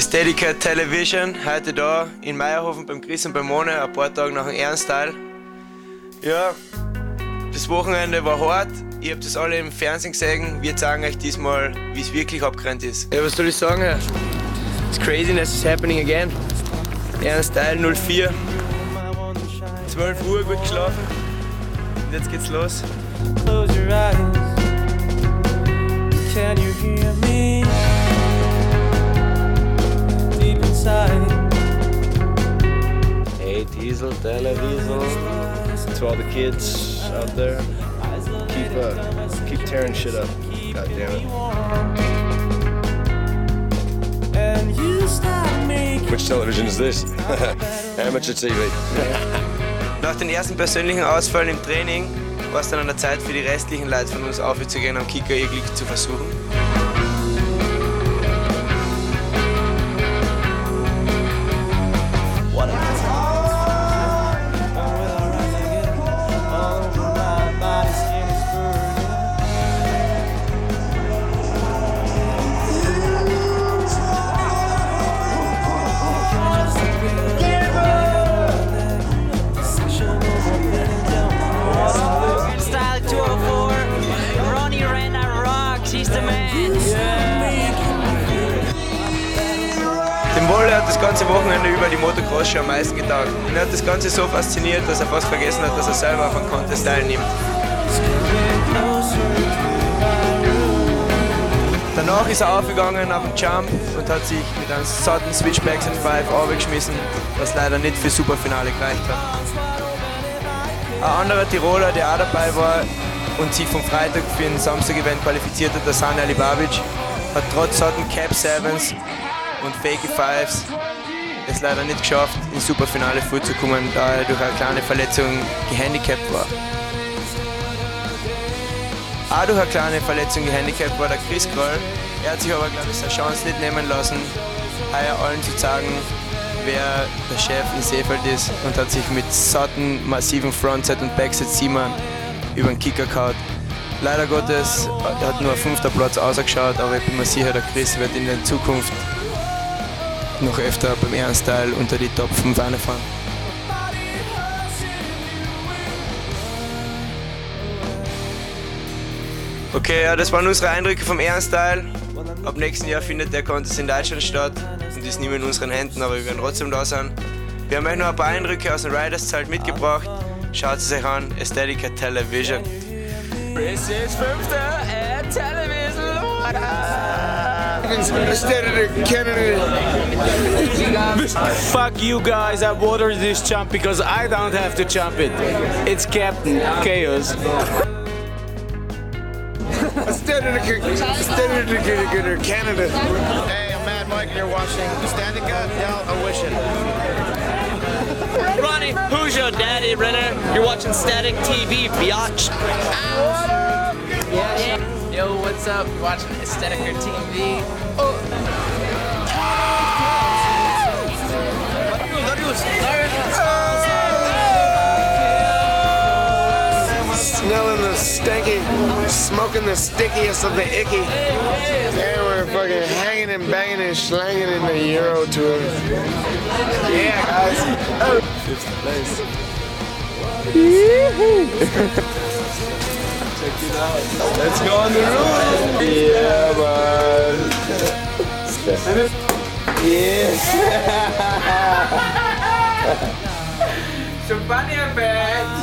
Ästhetica Television, heute da in Meierhofen beim Chris und beim Mone, ein paar Tage nach dem Ernstteil. Ja, das Wochenende war hart, ihr habt das alle im Fernsehen gesehen. Wir zeigen euch diesmal, wie es wirklich abgerannt ist. Ja, was soll ich sagen? It's craziness is happening again. Ernstteil 04. 12 Uhr gut geschlafen. Und jetzt geht's los. Close your eyes. Diesel, Televiesel, to all the kids out there, keep uh, keep tearing shit up. God damn it. Which television is this? Amateur TV. Nach den ersten persönlichen Ausfällen im Training war es dann an der Zeit für die restlichen Leute von uns aufzugehen, am Kicker ihr Glück zu versuchen. Wolle hat das ganze Wochenende über die Motocross-Show am meisten getaugt. Ihn hat das Ganze so fasziniert, dass er fast vergessen hat, dass er selber auf einem Contest teilnimmt. Danach ist er aufgegangen auf den Jump und hat sich mit einem satten Switchbacks and Five aufgeschmissen, was leider nicht für Superfinale gereicht hat. Ein anderer Tiroler, der auch dabei war und sich vom Freitag für den Samstag-Event qualifiziert hat, der Sani Alibabic, hat trotz satten Cap Sevens und Fakey Fives es leider nicht geschafft, ins Superfinale vorzukommen, da er durch eine kleine Verletzung gehandicapt war. Auch durch eine kleine Verletzung gehandicapt war der Chris Kroll. Er hat sich aber, glaube ich, seine Chance nicht nehmen lassen, heuer allen zu zeigen, wer der Chef in Seefeld ist und hat sich mit satten, massiven Frontset und Backset Siemann über den Kicker gehauen. Leider Gottes hat nur ein fünfter Platz ausgeschaut, aber ich bin mir sicher, der Chris wird in der Zukunft noch öfter beim Ernstteil unter die Top 5 reinfahren. Okay, ja, das waren unsere Eindrücke vom Ernstteil. Ab nächsten Jahr findet der Contest in Deutschland statt und ist nicht mehr in unseren Händen, aber wir werden trotzdem da sein. Wir haben euch noch ein paar Eindrücke aus dem Riders Zelt mitgebracht. Schaut es euch an, Aesthetica Television. Es ist fünfte at Television. Fuck you guys, I watered this jump because I don't have to jump it. It's Captain Chaos. Canada. Hey, I'm Mad Mike, and you're watching Standica Del Ocean. Ronnie, who's your daddy, Renner? You're watching Static TV, biatch. Yeah. Yo, what's up? You're watching Aesthetica TV. Smelling the stinky, smoking the stickiest of the icky. And we're fucking hanging and banging and slanging in the Euro tour. Yeah, guys. Fifth place. Check it out. Let's go on the road. Yeah, man. Yes. Sumpah nih, Bek.